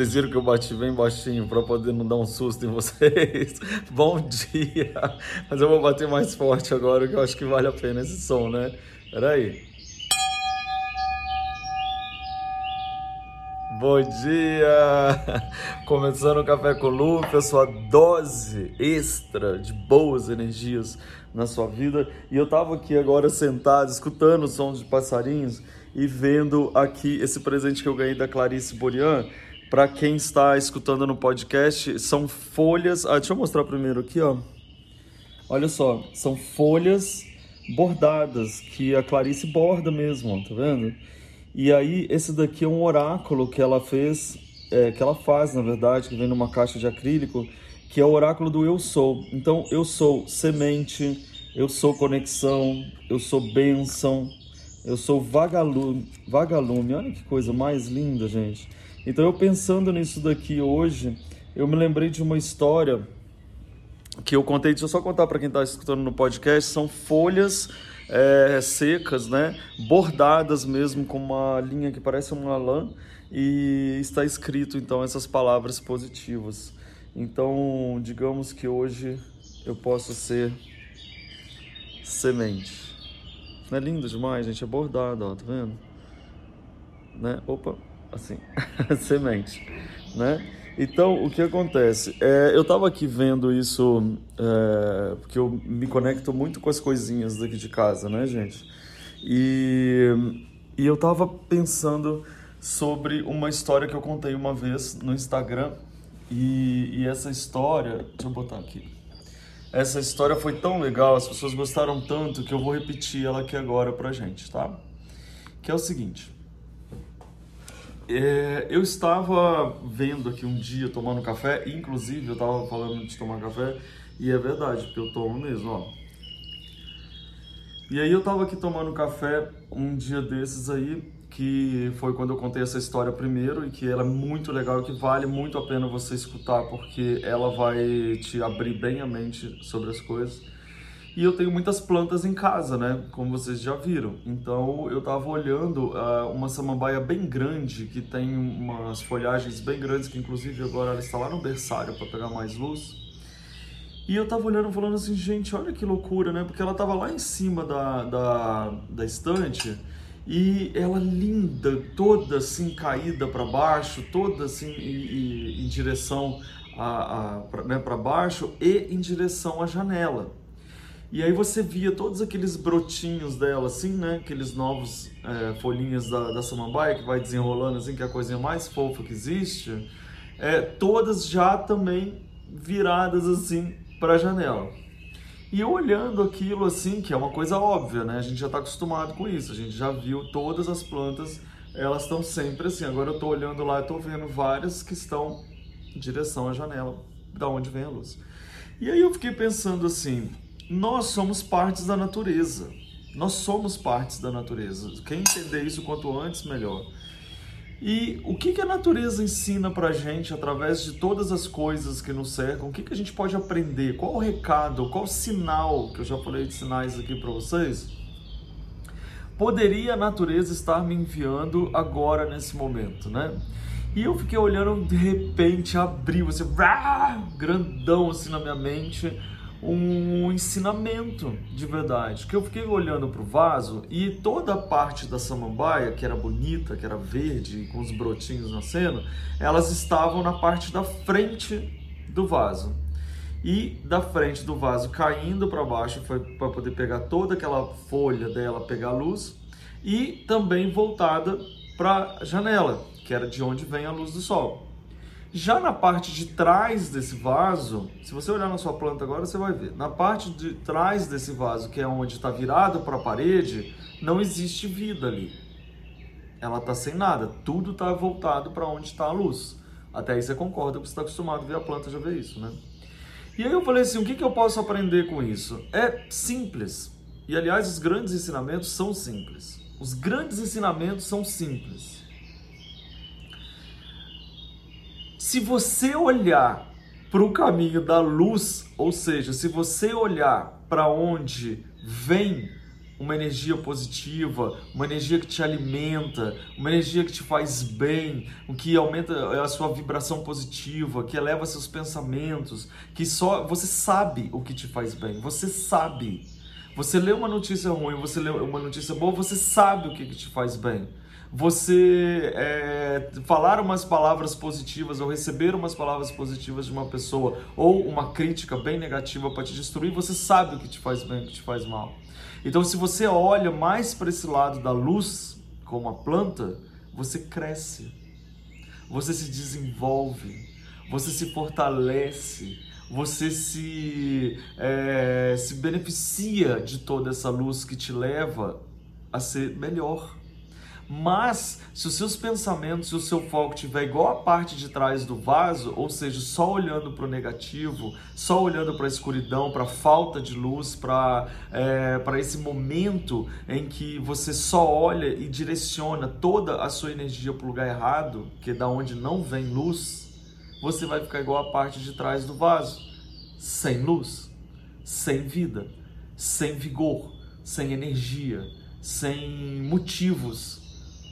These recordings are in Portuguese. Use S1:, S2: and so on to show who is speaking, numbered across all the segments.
S1: Vocês viram que eu bati bem baixinho para poder não dar um susto em vocês. Bom dia! Mas eu vou bater mais forte agora, que eu acho que vale a pena esse som, né? Peraí. Bom dia! Começando o Café com Lupe, a sua dose extra de boas energias na sua vida. E eu tava aqui agora sentado, escutando os sons de passarinhos e vendo aqui esse presente que eu ganhei da Clarice Borian para quem está escutando no podcast, são folhas. Ah, deixa eu mostrar primeiro aqui, ó. Olha só, são folhas bordadas que a Clarice borda mesmo, ó, tá vendo? E aí esse daqui é um oráculo que ela fez, é, que ela faz, na verdade, que vem numa caixa de acrílico, que é o oráculo do eu sou. Então, eu sou semente, eu sou conexão, eu sou bênção, eu sou vagalume, vagalume. Olha que coisa mais linda, gente. Então eu pensando nisso daqui hoje, eu me lembrei de uma história que eu contei, deixa eu só contar para quem está escutando no podcast, são folhas é, secas, né, bordadas mesmo com uma linha que parece uma lã e está escrito então essas palavras positivas. Então, digamos que hoje eu posso ser semente. Não é lindo demais, gente? É bordado, ó, tá vendo? Né? Opa, assim, semente, né? Então, o que acontece? É, eu estava aqui vendo isso, é, porque eu me conecto muito com as coisinhas daqui de casa, né, gente? E, e eu estava pensando sobre uma história que eu contei uma vez no Instagram, e, e essa história, deixa eu botar aqui. Essa história foi tão legal, as pessoas gostaram tanto que eu vou repetir ela aqui agora pra gente, tá? Que é o seguinte. É, eu estava vendo aqui um dia tomando café, inclusive eu estava falando de tomar café, e é verdade, porque eu tomo mesmo, ó. E aí eu estava aqui tomando café um dia desses aí, que foi quando eu contei essa história primeiro e que ela é muito legal que vale muito a pena você escutar porque ela vai te abrir bem a mente sobre as coisas. E eu tenho muitas plantas em casa, né? Como vocês já viram. Então eu tava olhando uh, uma samambaia bem grande, que tem umas folhagens bem grandes, que inclusive agora ela está lá no berçário para pegar mais luz. E eu tava olhando falando assim, gente, olha que loucura, né? Porque ela tava lá em cima da, da, da estante e ela linda, toda assim caída para baixo, toda assim em, em direção a, a né, para baixo e em direção à janela. E aí você via todos aqueles brotinhos dela, assim, né? Aqueles novos é, folhinhas da, da samambaia que vai desenrolando, assim, que é a coisinha mais fofa que existe. É, todas já também viradas, assim, para a janela. E olhando aquilo, assim, que é uma coisa óbvia, né? A gente já está acostumado com isso. A gente já viu todas as plantas, elas estão sempre assim. Agora eu estou olhando lá e estou vendo várias que estão em direção à janela, da onde vem a luz. E aí eu fiquei pensando assim nós somos partes da natureza. Nós somos partes da natureza. Quem entender isso quanto antes, melhor. E o que, que a natureza ensina para gente através de todas as coisas que nos cercam? O que, que a gente pode aprender? Qual o recado? Qual o sinal? Que eu já falei de sinais aqui para vocês. Poderia a natureza estar me enviando agora, nesse momento, né? E eu fiquei olhando, de repente abriu, assim, grandão assim na minha mente um ensinamento de verdade. Que eu fiquei olhando para o vaso e toda a parte da samambaia, que era bonita, que era verde, com os brotinhos nascendo, elas estavam na parte da frente do vaso. E da frente do vaso caindo para baixo foi para poder pegar toda aquela folha dela, pegar a luz, e também voltada para a janela, que era de onde vem a luz do sol. Já na parte de trás desse vaso, se você olhar na sua planta agora, você vai ver. Na parte de trás desse vaso, que é onde está virado para a parede, não existe vida ali. Ela está sem nada. Tudo está voltado para onde está a luz. Até aí você concorda, porque você está acostumado a ver a planta já ver isso, né? E aí eu falei assim, o que, que eu posso aprender com isso? É simples. E aliás, os grandes ensinamentos são simples. Os grandes ensinamentos são simples. Se você olhar para o caminho da luz, ou seja, se você olhar para onde vem uma energia positiva, uma energia que te alimenta, uma energia que te faz bem, o que aumenta a sua vibração positiva, que eleva seus pensamentos, que só você sabe o que te faz bem, você sabe. Você lê uma notícia ruim, você lê uma notícia boa, você sabe o que, que te faz bem você é, falar umas palavras positivas ou receber umas palavras positivas de uma pessoa ou uma crítica bem negativa para te destruir, você sabe o que te faz bem e o que te faz mal. Então, se você olha mais para esse lado da luz, como a planta, você cresce, você se desenvolve, você se fortalece, você se, é, se beneficia de toda essa luz que te leva a ser melhor. Mas se os seus pensamentos e o seu foco estiver igual a parte de trás do vaso, ou seja, só olhando para o negativo, só olhando para a escuridão, para a falta de luz, para é, para esse momento em que você só olha e direciona toda a sua energia para o lugar errado, que é da onde não vem luz, você vai ficar igual a parte de trás do vaso, sem luz, sem vida, sem vigor, sem energia, sem motivos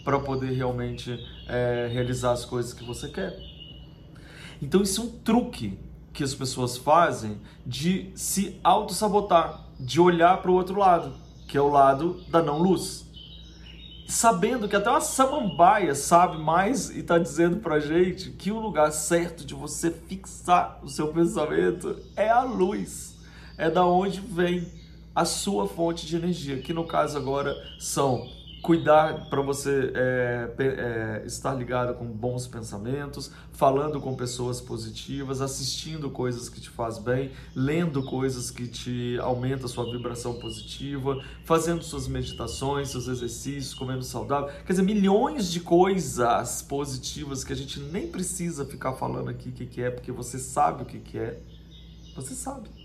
S1: para poder realmente é, realizar as coisas que você quer. Então isso é um truque que as pessoas fazem de se auto-sabotar, de olhar para o outro lado, que é o lado da não-luz. Sabendo que até uma samambaia sabe mais e está dizendo para gente que o lugar certo de você fixar o seu pensamento é a luz, é da onde vem a sua fonte de energia, que no caso agora são cuidar para você é, é, estar ligado com bons pensamentos, falando com pessoas positivas, assistindo coisas que te faz bem, lendo coisas que te aumentam a sua vibração positiva, fazendo suas meditações, seus exercícios, comendo saudável, quer dizer, milhões de coisas positivas que a gente nem precisa ficar falando aqui o que, que é, porque você sabe o que, que é, você sabe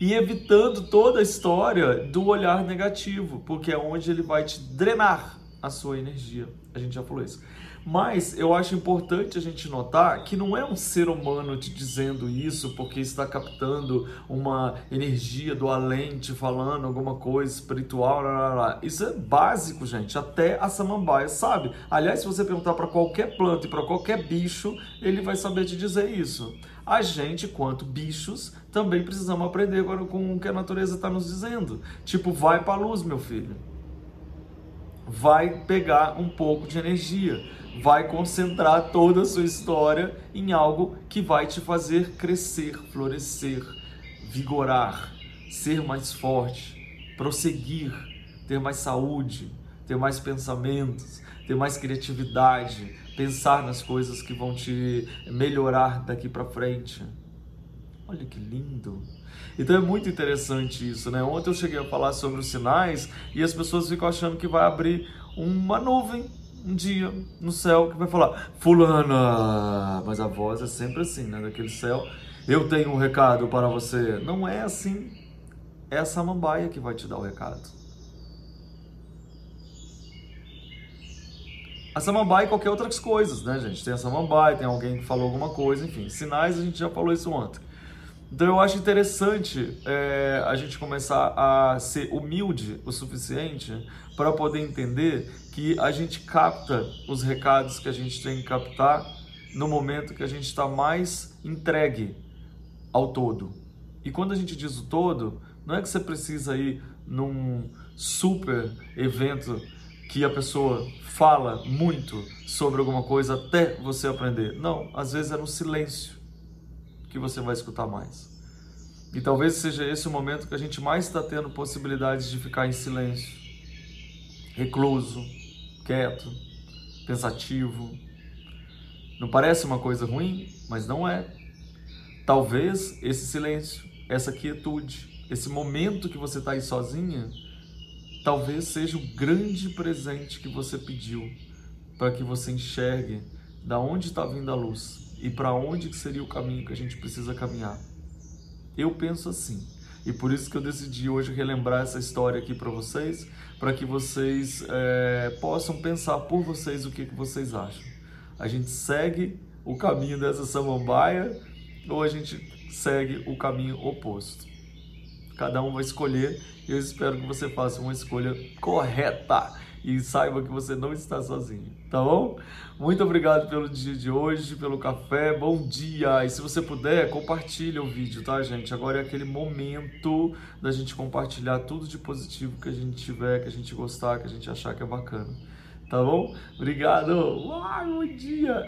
S1: e evitando toda a história do olhar negativo, porque é onde ele vai te drenar a sua energia. A gente já falou isso. Mas eu acho importante a gente notar que não é um ser humano te dizendo isso porque está captando uma energia do além, te falando alguma coisa espiritual. Lá, lá, lá. Isso é básico, gente. Até a samambaia sabe. Aliás, se você perguntar para qualquer planta e para qualquer bicho, ele vai saber te dizer isso. A gente, quanto bichos, também precisamos aprender agora com o que a natureza está nos dizendo. Tipo, vai para a luz, meu filho. Vai pegar um pouco de energia vai concentrar toda a sua história em algo que vai te fazer crescer, florescer, vigorar, ser mais forte, prosseguir, ter mais saúde, ter mais pensamentos, ter mais criatividade, pensar nas coisas que vão te melhorar daqui para frente. Olha que lindo. Então é muito interessante isso, né? Ontem eu cheguei a falar sobre os sinais e as pessoas ficam achando que vai abrir uma nuvem um dia no céu que vai falar, fulana, mas a voz é sempre assim, né? Daquele céu, eu tenho um recado para você. Não é assim. É a samambaia que vai te dar o recado. A samambaia e qualquer outras coisas, né, gente? Tem a samambaia, tem alguém que falou alguma coisa, enfim. Sinais, a gente já falou isso ontem. Então eu acho interessante é, a gente começar a ser humilde o suficiente para poder entender que a gente capta os recados que a gente tem que captar no momento que a gente está mais entregue ao todo. E quando a gente diz o todo, não é que você precisa ir num super evento que a pessoa fala muito sobre alguma coisa até você aprender. Não, às vezes é no silêncio que você vai escutar mais. E talvez seja esse o momento que a gente mais está tendo possibilidades de ficar em silêncio, recluso, quieto, pensativo. Não parece uma coisa ruim, mas não é. Talvez esse silêncio, essa quietude, esse momento que você está aí sozinha, talvez seja o grande presente que você pediu para que você enxergue da onde está vindo a luz e para onde que seria o caminho que a gente precisa caminhar. Eu penso assim. E por isso que eu decidi hoje relembrar essa história aqui para vocês, para que vocês é, possam pensar por vocês o que, que vocês acham. A gente segue o caminho dessa samambaia ou a gente segue o caminho oposto? cada um vai escolher. E eu espero que você faça uma escolha correta e saiba que você não está sozinho, tá bom? Muito obrigado pelo dia de hoje, pelo café, bom dia! E se você puder, compartilha o vídeo, tá, gente? Agora é aquele momento da gente compartilhar tudo de positivo que a gente tiver, que a gente gostar, que a gente achar que é bacana, tá bom? Obrigado! Uau, bom dia!